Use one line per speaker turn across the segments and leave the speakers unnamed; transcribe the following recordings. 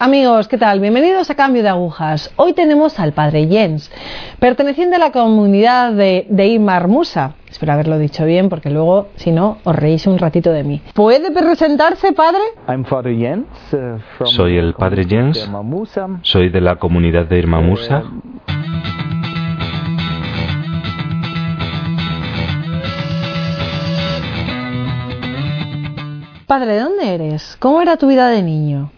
Amigos, ¿qué tal? Bienvenidos a Cambio de Agujas. Hoy tenemos al padre Jens, perteneciente a la comunidad de, de Imar Musa. Espero haberlo dicho bien porque luego, si no, os reís un ratito de mí. ¿Puede presentarse, padre?
uh, Soy el padre Jens. Soy de la comunidad de Irma Musa.
Padre, ¿de dónde eres? ¿Cómo era tu vida de niño?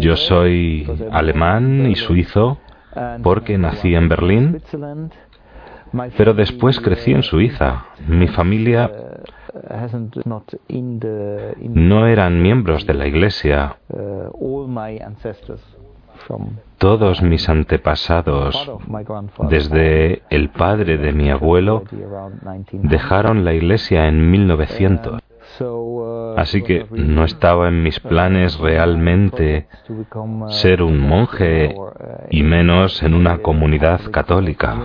Yo soy alemán y suizo porque nací en Berlín, pero después crecí en Suiza. Mi familia no eran miembros de la iglesia. Todos mis antepasados, desde el padre de mi abuelo, dejaron la iglesia en 1900. Así que no estaba en mis planes realmente ser un monje y menos en una comunidad católica.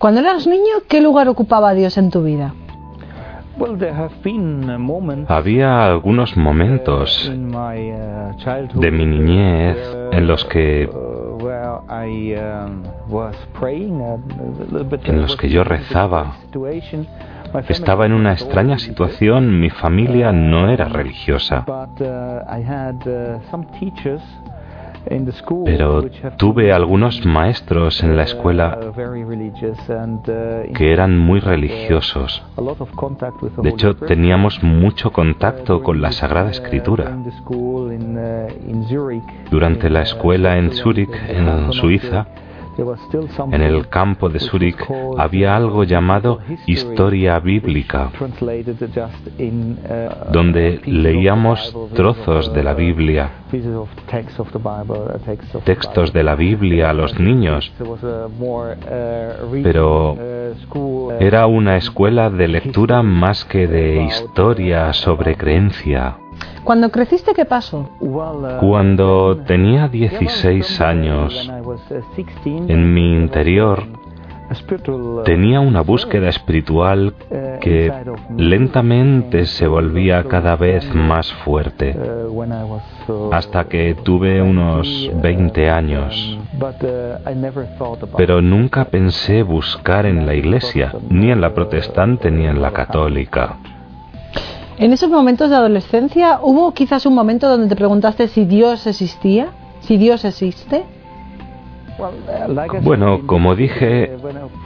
Cuando eras niño, ¿qué lugar ocupaba Dios en tu vida?
Había algunos momentos de mi niñez en los que en los que yo rezaba estaba en una extraña situación, mi familia no era religiosa. Pero tuve algunos maestros en la escuela que eran muy religiosos. De hecho, teníamos mucho contacto con la Sagrada Escritura. Durante la escuela en Zúrich, en Suiza, en el campo de Zúrich había algo llamado historia bíblica, donde leíamos trozos de la Biblia, textos de la Biblia a los niños, pero era una escuela de lectura más que de historia sobre creencia.
Cuando creciste, ¿qué pasó?
Cuando tenía 16 años, en mi interior tenía una búsqueda espiritual que lentamente se volvía cada vez más fuerte, hasta que tuve unos 20 años. Pero nunca pensé buscar en la iglesia, ni en la protestante ni en la católica.
En esos momentos de adolescencia, ¿hubo quizás un momento donde te preguntaste si Dios existía? ¿Si Dios existe?
Bueno, como dije,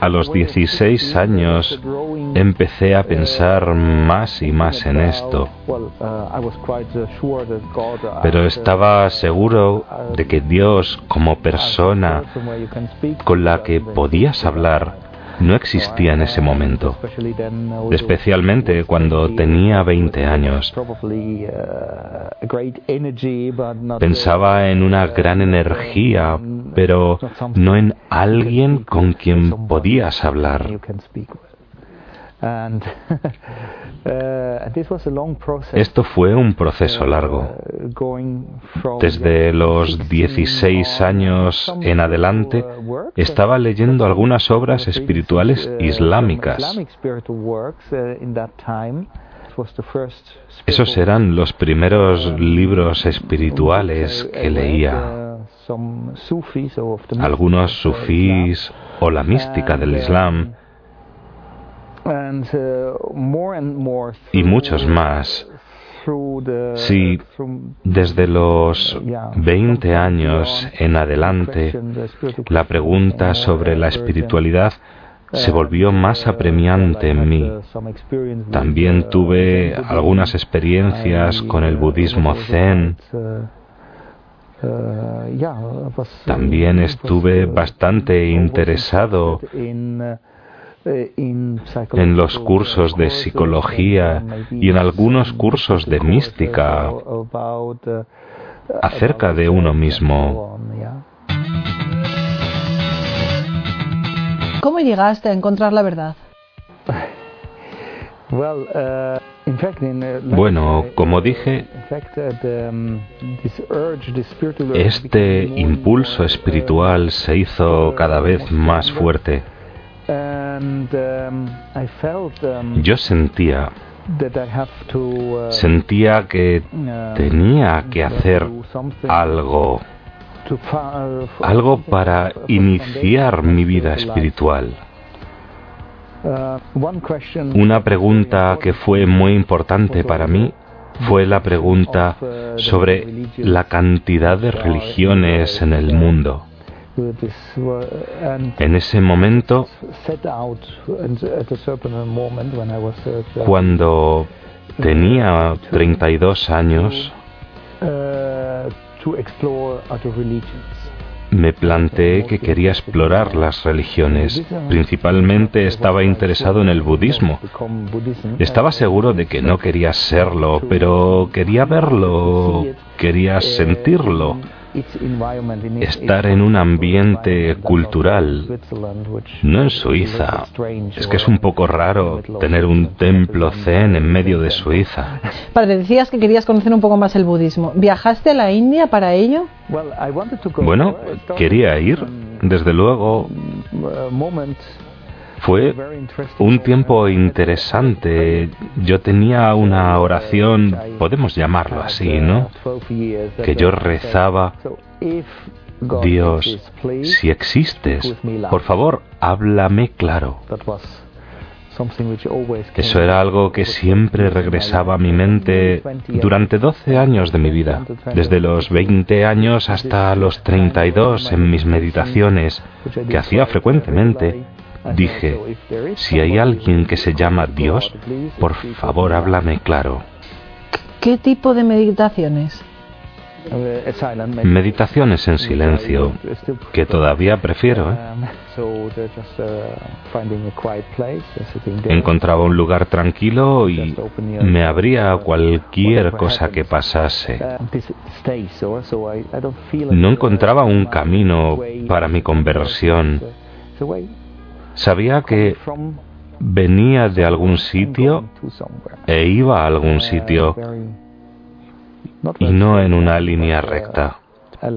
a los 16 años empecé a pensar más y más en esto. Pero estaba seguro de que Dios como persona con la que podías hablar no existía en ese momento, especialmente cuando tenía 20 años. Pensaba en una gran energía, pero no en alguien con quien podías hablar. Esto fue un proceso largo. Desde los 16 años en adelante estaba leyendo algunas obras espirituales islámicas. Esos eran los primeros libros espirituales que leía. Algunos sufís o la mística del Islam y muchos más. Si desde los 20 años en adelante la pregunta sobre la espiritualidad se volvió más apremiante en mí. También tuve algunas experiencias con el budismo zen. También estuve bastante interesado en los cursos de psicología y en algunos cursos de mística acerca de uno mismo.
¿Cómo llegaste a encontrar la verdad?
Bueno, como dije, este impulso espiritual se hizo cada vez más fuerte. Um, um, Yo sentía Sentía que tenía que hacer algo, algo para iniciar mi vida espiritual. Una pregunta que fue muy importante para mí fue la pregunta sobre la cantidad de religiones en el mundo. En ese momento, cuando tenía 32 años, me planteé que quería explorar las religiones. Principalmente estaba interesado en el budismo. Estaba seguro de que no quería serlo, pero quería verlo, quería sentirlo estar en un ambiente cultural, no en Suiza. Es que es un poco raro tener un templo zen en medio de Suiza.
Padre, decías que querías conocer un poco más el budismo. ¿Viajaste a la India para ello?
Bueno, quería ir, desde luego. Fue un tiempo interesante. Yo tenía una oración, podemos llamarlo así, ¿no? Que yo rezaba, Dios, si existes, por favor, háblame claro. Eso era algo que siempre regresaba a mi mente durante 12 años de mi vida, desde los 20 años hasta los 32 en mis meditaciones, que hacía frecuentemente, Dije, si hay alguien que se llama Dios, por favor háblame claro.
¿Qué tipo de meditaciones?
Meditaciones en silencio, que todavía prefiero. ¿eh? Encontraba un lugar tranquilo y me abría a cualquier cosa que pasase. No encontraba un camino para mi conversión. Sabía que venía de algún sitio e iba a algún sitio y no en una línea recta,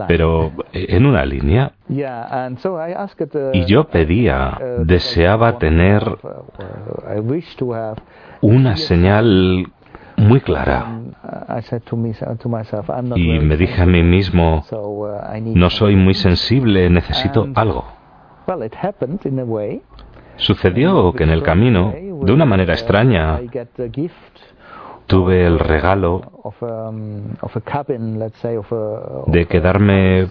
pero en una línea. Y yo pedía, deseaba tener una señal muy clara. Y me dije a mí mismo, no soy muy sensible, necesito algo. Sucedió que en el camino, de una manera extraña, tuve el regalo de quedarme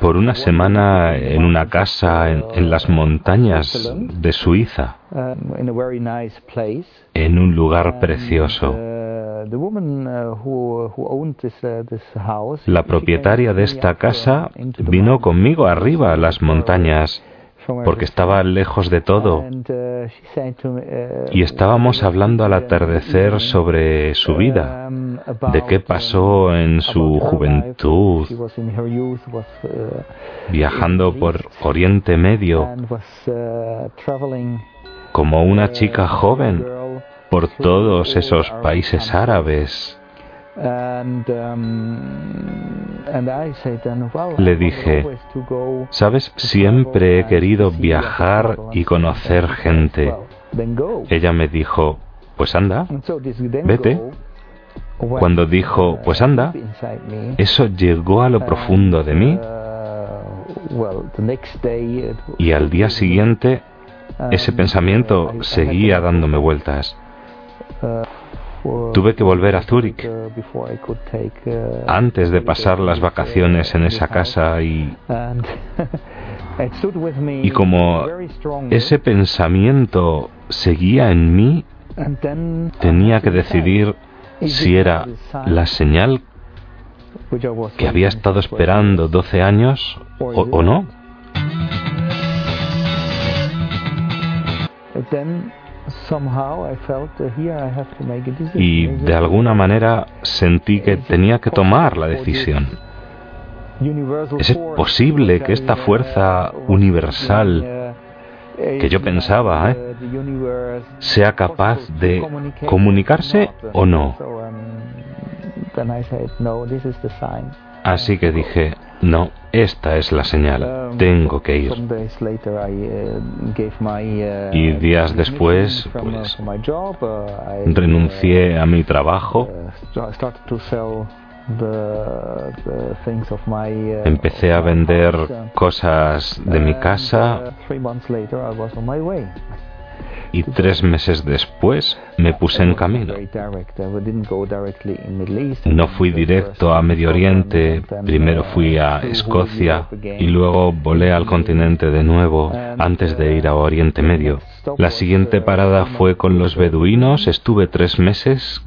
por una semana en una casa en, las montañas de Suiza, en un lugar precioso. La propietaria de esta casa vino conmigo arriba a las montañas porque estaba lejos de todo. Y estábamos hablando al atardecer sobre su vida, de qué pasó en su juventud, viajando por Oriente Medio como una chica joven por todos esos países árabes le dije, sabes, siempre he querido viajar y conocer gente. Ella me dijo, pues anda, vete. Cuando dijo, pues anda, eso llegó a lo profundo de mí y al día siguiente ese pensamiento seguía dándome vueltas. Tuve que volver a Zúrich antes de pasar las vacaciones en esa casa y, y como ese pensamiento seguía en mí, tenía que decidir si era la señal que había estado esperando 12 años o, o no. Y de alguna manera sentí que tenía que tomar la decisión. ¿Es posible que esta fuerza universal que yo pensaba ¿eh? sea capaz de comunicarse o no? Así que dije, no, esta es la señal, tengo que ir. Y días después, pues, renuncié a mi trabajo. Empecé a vender cosas de mi casa y tres meses después me puse en camino. No fui directo a Medio Oriente, primero fui a Escocia y luego volé al continente de nuevo antes de ir a Oriente Medio. La siguiente parada fue con los beduinos, estuve tres meses.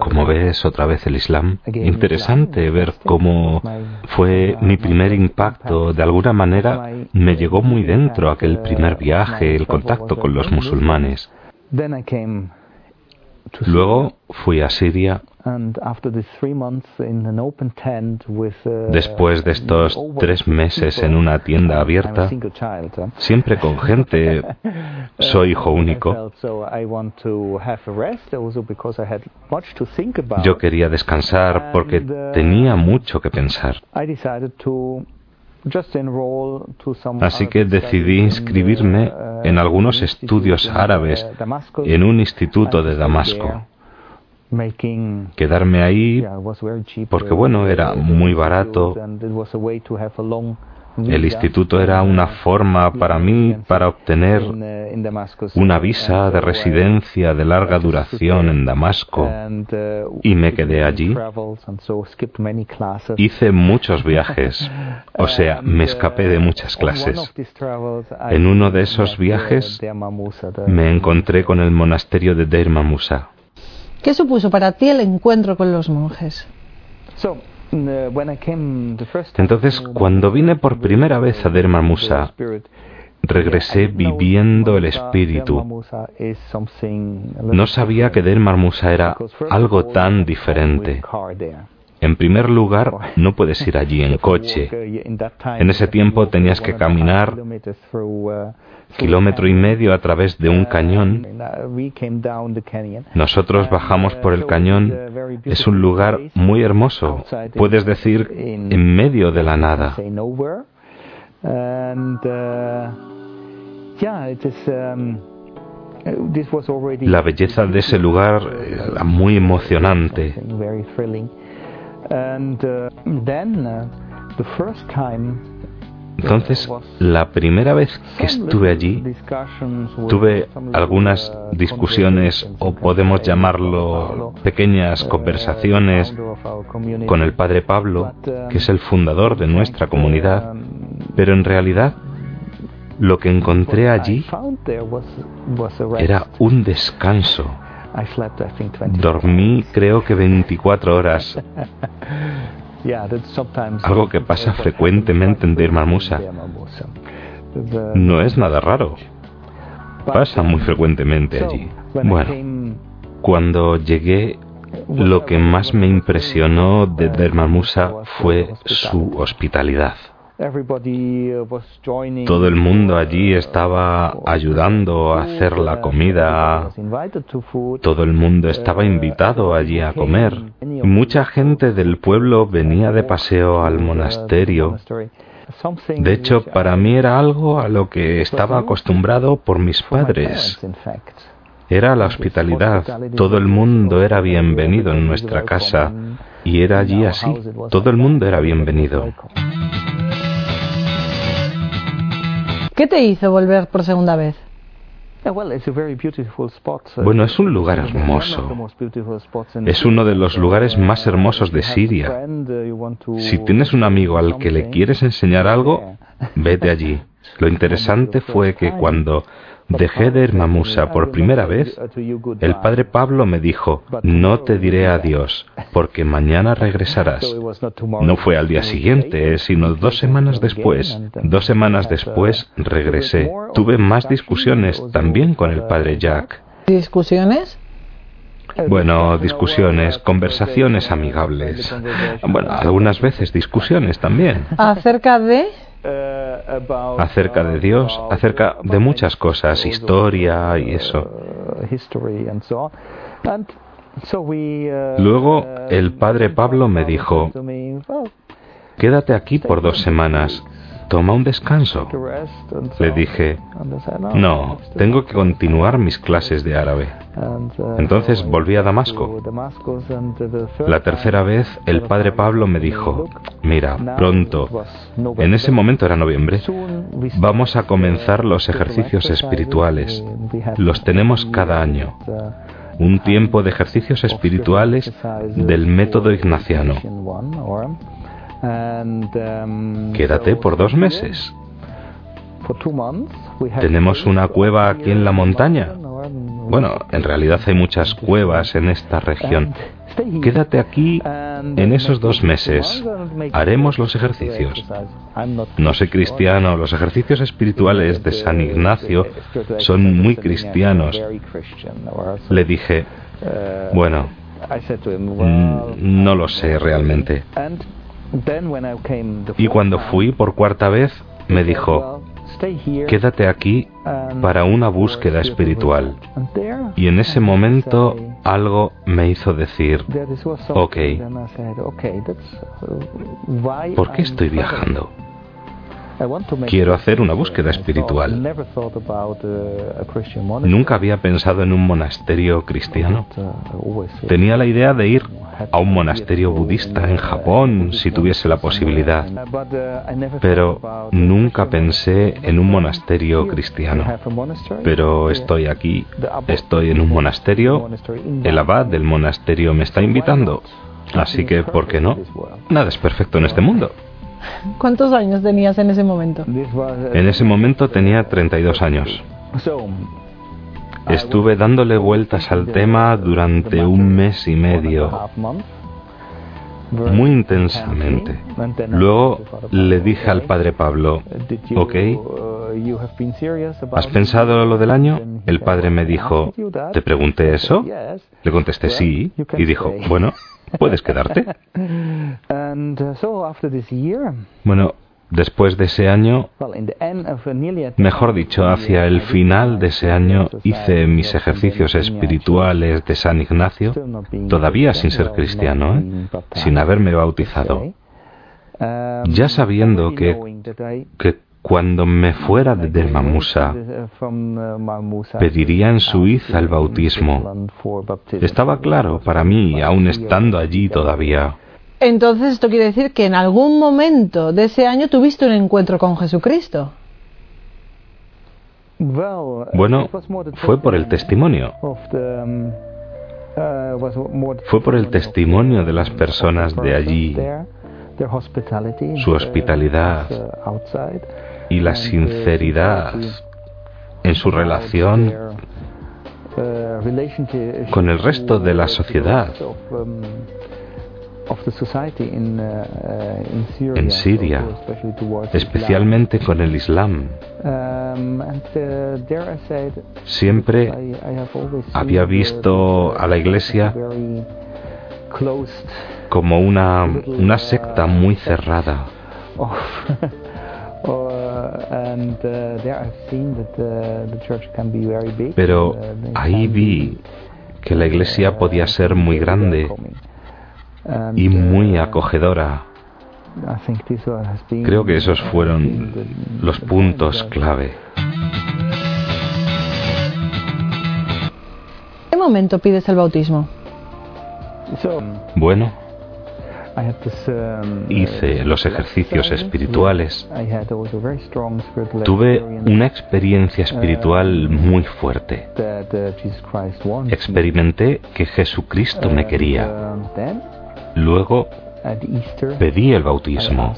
Como ves, otra vez el Islam. Interesante ver cómo fue mi primer impacto. De alguna manera me llegó muy dentro aquel primer viaje, el contacto con los musulmanes. Luego fui a Siria. Después de estos tres meses en una tienda abierta, siempre con gente, soy hijo único, yo quería descansar porque tenía mucho que pensar. Así que decidí inscribirme en algunos estudios árabes en un instituto de Damasco. Quedarme ahí porque, bueno, era muy barato el instituto era una forma para mí para obtener una visa de residencia de larga duración en Damasco y me quedé allí. Hice muchos viajes, o sea, me escapé de muchas clases. En uno de esos viajes me encontré con el monasterio de Deir Musa.
¿Qué supuso para ti el encuentro con los monjes?
Entonces, cuando vine por primera vez a Derma Musa, regresé viviendo el espíritu. No sabía que Derma Musa era algo tan diferente. En primer lugar, no puedes ir allí en coche. En ese tiempo tenías que caminar kilómetro y medio a través de un cañón. Nosotros bajamos por el cañón. Es un lugar muy hermoso. Puedes decir en medio de la nada. La belleza de ese lugar era muy emocionante. Entonces, la primera vez que estuve allí, tuve algunas discusiones, o podemos llamarlo pequeñas conversaciones, con el padre Pablo, que es el fundador de nuestra comunidad, pero en realidad lo que encontré allí era un descanso. Dormí creo que 24 horas. Algo que pasa frecuentemente en Deir Musa. No es nada raro. Pasa muy frecuentemente allí. Bueno, cuando llegué, lo que más me impresionó de Deir Musa fue su hospitalidad. Uh, Todo el mundo allí estaba ayudando a hacer la comida. Todo el mundo estaba invitado allí a comer. Mucha gente del pueblo venía de paseo al monasterio. De hecho, para mí era algo a lo que estaba acostumbrado por mis padres. Era la hospitalidad. Todo el mundo era bienvenido en nuestra casa. Y era allí así. Todo el mundo era bienvenido.
¿Qué te hizo volver por segunda vez?
Bueno, es un lugar hermoso. Es uno de los lugares más hermosos de Siria. Si tienes un amigo al que le quieres enseñar algo, vete allí. Lo interesante fue que cuando de ir Mamusa por primera vez, el padre Pablo me dijo, no te diré adiós, porque mañana regresarás. No fue al día siguiente, sino dos semanas después. Dos semanas después regresé. Tuve más discusiones también con el padre Jack.
¿Discusiones?
Bueno, discusiones, conversaciones amigables. Bueno, algunas veces discusiones también.
¿Acerca de?
Acerca de Dios, acerca de muchas cosas, historia y eso. Luego el padre Pablo me dijo, quédate aquí por dos semanas toma un descanso. Le dije, no, tengo que continuar mis clases de árabe. Entonces volví a Damasco. La tercera vez el padre Pablo me dijo, mira, pronto, en ese momento era noviembre, vamos a comenzar los ejercicios espirituales. Los tenemos cada año un tiempo de ejercicios espirituales del método ignaciano. Um, Quédate por dos meses. Tenemos una cueva aquí en la montaña. Bueno, en realidad hay muchas cuevas en esta región. Quédate aquí en esos dos meses. Haremos los ejercicios. No soy cristiano. Los ejercicios espirituales de San Ignacio son muy cristianos. Le dije, uh, bueno, mm, no lo sé realmente. Y cuando fui por cuarta vez, me dijo, quédate aquí para una búsqueda espiritual. Y en ese momento algo me hizo decir, ok, ¿por qué estoy viajando? Quiero hacer una búsqueda espiritual. Nunca había pensado en un monasterio cristiano. Tenía la idea de ir a un monasterio budista en Japón si tuviese la posibilidad. Pero nunca pensé en un monasterio cristiano. Pero estoy aquí, estoy en un monasterio, el abad del monasterio me está invitando. Así que, ¿por qué no? Nada es perfecto en este mundo.
¿Cuántos años tenías en ese momento?
En ese momento tenía 32 años. Estuve dándole vueltas al tema durante un mes y medio, muy intensamente. Luego le dije al padre Pablo, ok, ¿has pensado lo del año? El padre me dijo, ¿te pregunté eso? Le contesté sí, y dijo, bueno, puedes quedarte. Bueno, Después de ese año, mejor dicho, hacia el final de ese año, hice mis ejercicios espirituales de San Ignacio, todavía sin ser cristiano, ¿eh? sin haberme bautizado, ya sabiendo que, que cuando me fuera de Dermamusa, pediría en Suiza el bautismo. Estaba claro para mí, aún estando allí todavía.
Entonces esto quiere decir que en algún momento de ese año tuviste un encuentro con Jesucristo.
Bueno, fue por el testimonio. Fue por el testimonio de las personas de allí, su hospitalidad y la sinceridad en su relación con el resto de la sociedad en Siria, especialmente con el Islam. Uh, Siempre había visto a la iglesia como una, una secta muy cerrada. Pero ahí vi que la iglesia podía ser muy grande y muy acogedora. Creo que esos fueron los puntos clave.
¿En qué momento pides el bautismo?
Bueno, hice los ejercicios espirituales. Tuve una experiencia espiritual muy fuerte. Experimenté que Jesucristo me quería. Luego pedí el bautismo.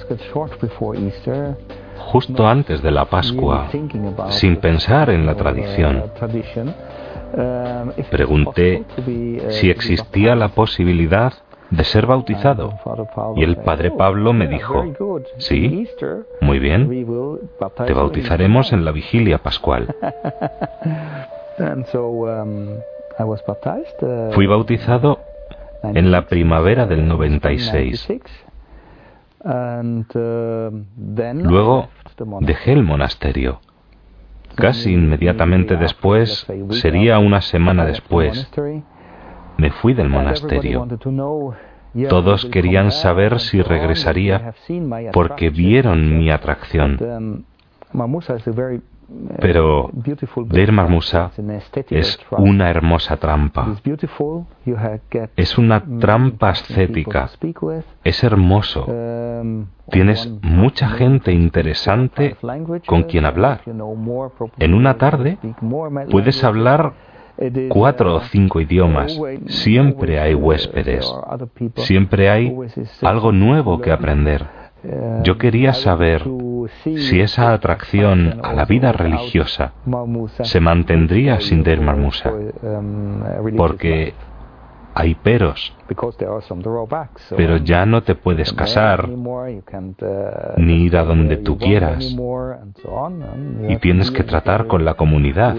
Justo antes de la Pascua, sin pensar en la tradición, pregunté si existía la posibilidad de ser bautizado. Y el padre Pablo me dijo, sí, muy bien, te bautizaremos en la vigilia pascual. Fui bautizado en la primavera del 96. Luego dejé el monasterio. Casi inmediatamente después, sería una semana después, me fui del monasterio. Todos querían saber si regresaría porque vieron mi atracción. Pero Deir Marmusa es una hermosa trampa. Es una trampa ascética. Es hermoso. Tienes mucha gente interesante con quien hablar. En una tarde puedes hablar cuatro o cinco idiomas. Siempre hay huéspedes. Siempre hay algo nuevo que aprender. Yo quería saber si esa atracción a la vida religiosa se mantendría sin Der Marmusa, porque hay peros, pero ya no te puedes casar ni ir a donde tú quieras. y tienes que tratar con la comunidad.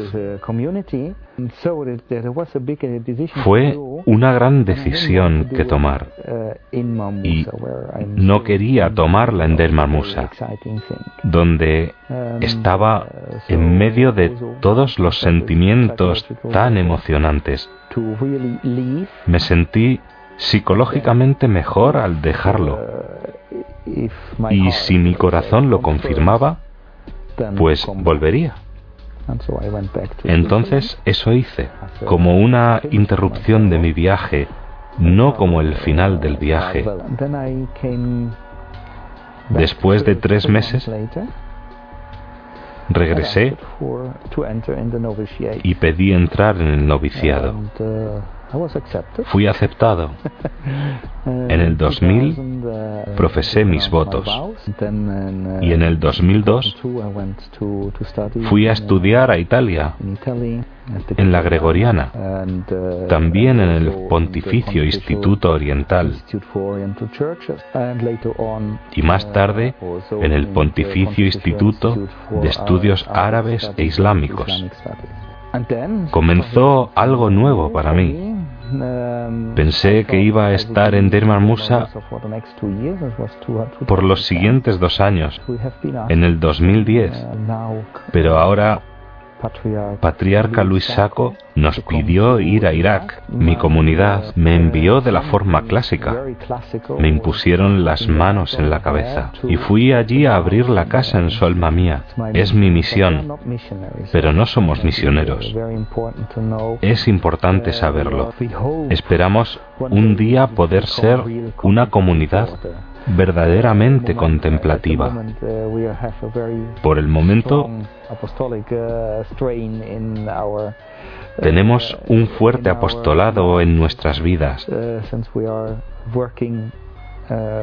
Fue una gran decisión que tomar. y no quería tomarla en Der Marmusa, donde estaba en medio de todos los sentimientos tan emocionantes. Me sentí psicológicamente mejor al dejarlo. Y si mi corazón lo confirmaba, pues volvería. Entonces eso hice, como una interrupción de mi viaje, no como el final del viaje. Después de tres meses, regresé y pedí entrar en el noviciado. Fui aceptado. En el 2000 profesé mis votos y en el 2002 fui a estudiar a Italia, en la Gregoriana, también en el Pontificio Instituto Oriental y más tarde en el Pontificio Instituto de Estudios Árabes e Islámicos. Comenzó algo nuevo para mí. Pensé que iba a estar en Dermar Musa por los siguientes dos años, en el 2010, pero ahora Patriarca Luis Saco nos pidió ir a Irak. Mi comunidad me envió de la forma clásica. Me impusieron las manos en la cabeza y fui allí a abrir la casa en su alma mía. Es mi misión, pero no somos misioneros. Es importante saberlo. Esperamos un día poder ser una comunidad verdaderamente contemplativa. Por el momento, tenemos un fuerte apostolado en nuestras vidas.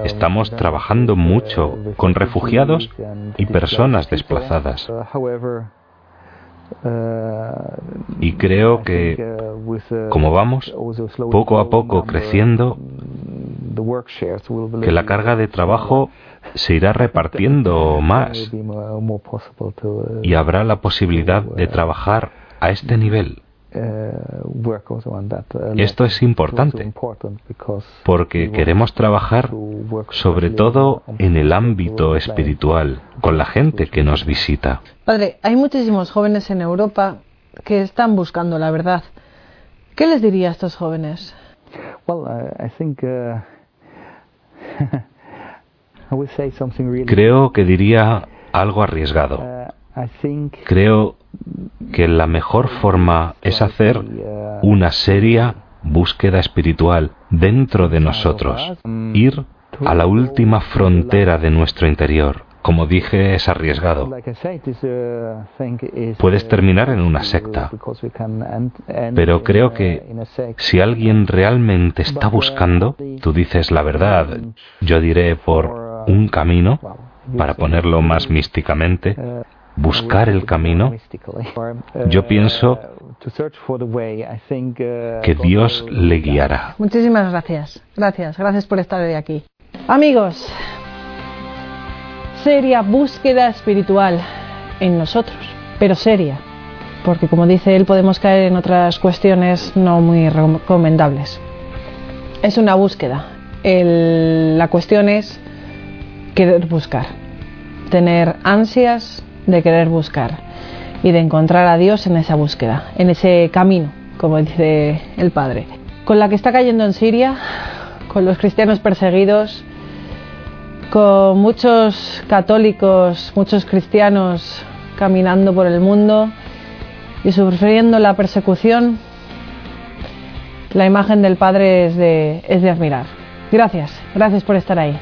Estamos trabajando mucho con refugiados y personas desplazadas. Y creo que, como vamos, poco a poco creciendo, que la carga de trabajo se irá repartiendo más y habrá la posibilidad de trabajar a este nivel. Esto es importante porque queremos trabajar sobre todo en el ámbito espiritual, con la gente que nos visita.
Padre, hay muchísimos jóvenes en Europa que están buscando la verdad. ¿Qué les diría a estos jóvenes?
Creo que diría algo arriesgado. Uh, Creo que la mejor forma es hacer una seria búsqueda espiritual dentro de nosotros,
um,
ir a la última frontera de nuestro interior. Como dije, es arriesgado. Puedes terminar en una secta, pero creo que si alguien realmente está buscando, tú dices la verdad, yo diré por un camino, para ponerlo más místicamente, buscar el camino, yo pienso que Dios le guiará.
Muchísimas gracias. Gracias, gracias por estar hoy aquí. Amigos, seria búsqueda espiritual en nosotros, pero seria, porque como dice él podemos caer en otras cuestiones no muy recomendables. Es una búsqueda. la cuestión es querer buscar, tener ansias de querer buscar y de encontrar a Dios en esa búsqueda, en ese camino, como dice el Padre. Con la que está cayendo en Siria, con los cristianos perseguidos, con muchos católicos, muchos cristianos caminando por el mundo y sufriendo la persecución, la imagen del Padre es de, es de admirar. Gracias, gracias por estar ahí.